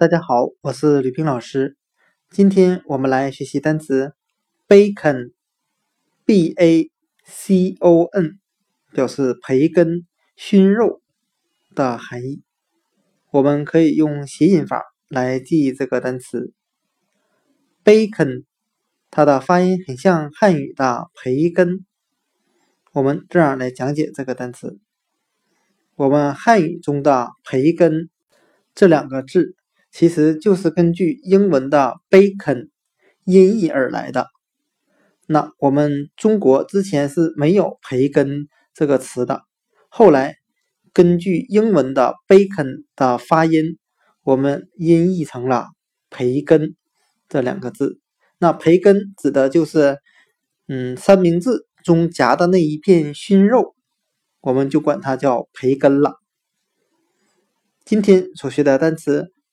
大家好，我是吕冰老师。今天我们来学习单词 bacon，b a c o n，表示培根、熏肉的含义。我们可以用谐音法来记忆这个单词 bacon，它的发音很像汉语的培根。我们这样来讲解这个单词：我们汉语中的培根这两个字。其实就是根据英文的 bacon 音译而来的。那我们中国之前是没有培根这个词的，后来根据英文的 bacon 的发音，我们音译成了培根这两个字。那培根指的就是嗯三明治中夹的那一片熏肉，我们就管它叫培根了。今天所学的单词。